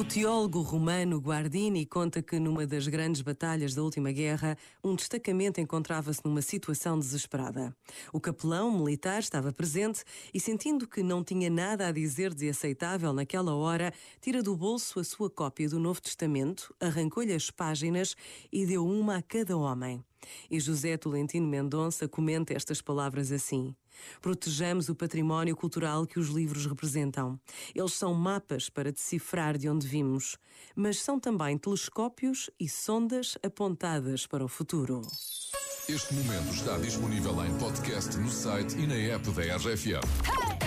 O teólogo romano Guardini conta que numa das grandes batalhas da última guerra, um destacamento encontrava-se numa situação desesperada. O capelão militar estava presente e, sentindo que não tinha nada a dizer de aceitável naquela hora, tira do bolso a sua cópia do Novo Testamento, arrancou-lhe as páginas e deu uma a cada homem. E José Tolentino Mendonça comenta estas palavras assim: Protejamos o património cultural que os livros representam. Eles são mapas para decifrar de onde vimos, mas são também telescópios e sondas apontadas para o futuro. Este momento está disponível em podcast no site e na app da RFM.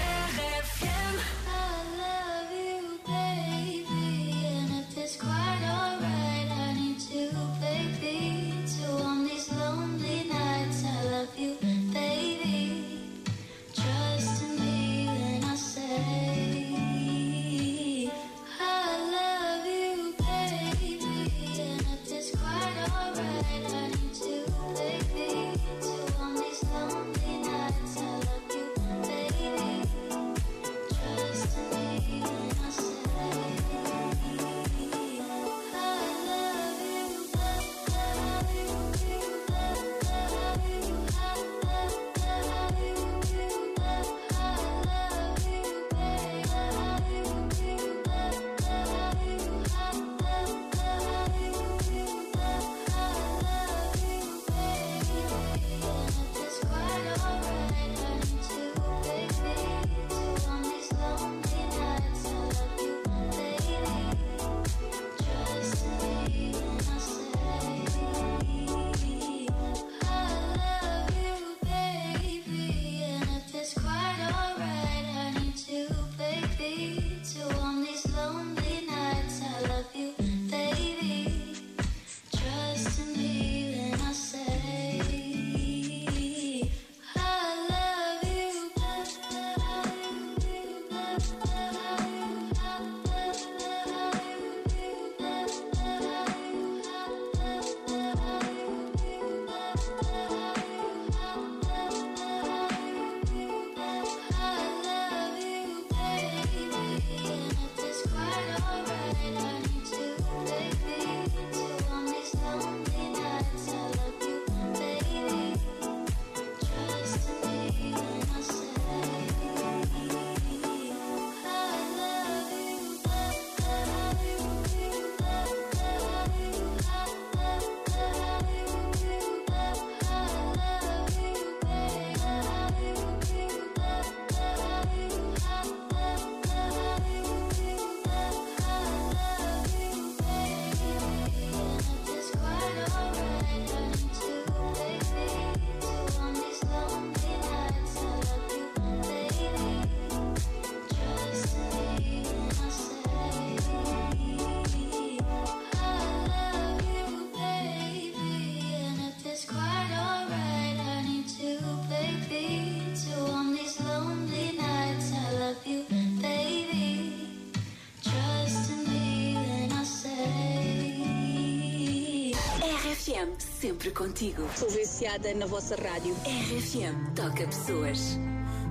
RFM, sempre contigo. Sou viciada na vossa rádio. RFM, toca pessoas.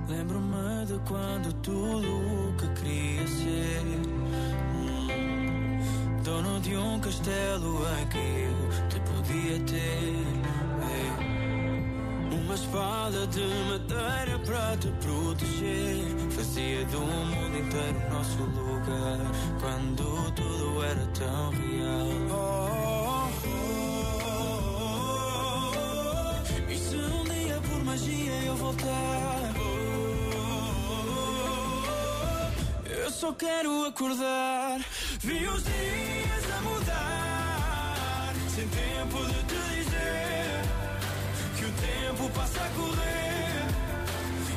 Lembro-me de quando tudo o que queria ser. Hum, dono de um castelo em que eu te podia ter. É. Uma espada de madeira para te proteger. Fazia do mundo inteiro nosso lugar. Quando voltar. Eu só quero acordar. Vi os dias a mudar, sem tempo de te dizer que o tempo passa a correr.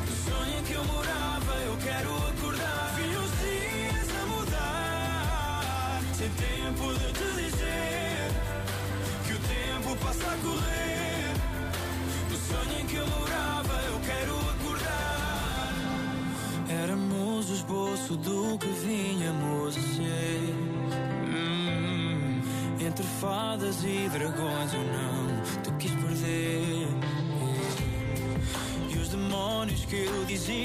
No sonho que eu morava, eu quero acordar. Vi os dias a mudar, sem tempo de te dizer que o tempo passa a correr. Esboço do que vinhamos a ser. Hum, entre fadas e dragões eu não te quis perder. E os demónios que eu dizia.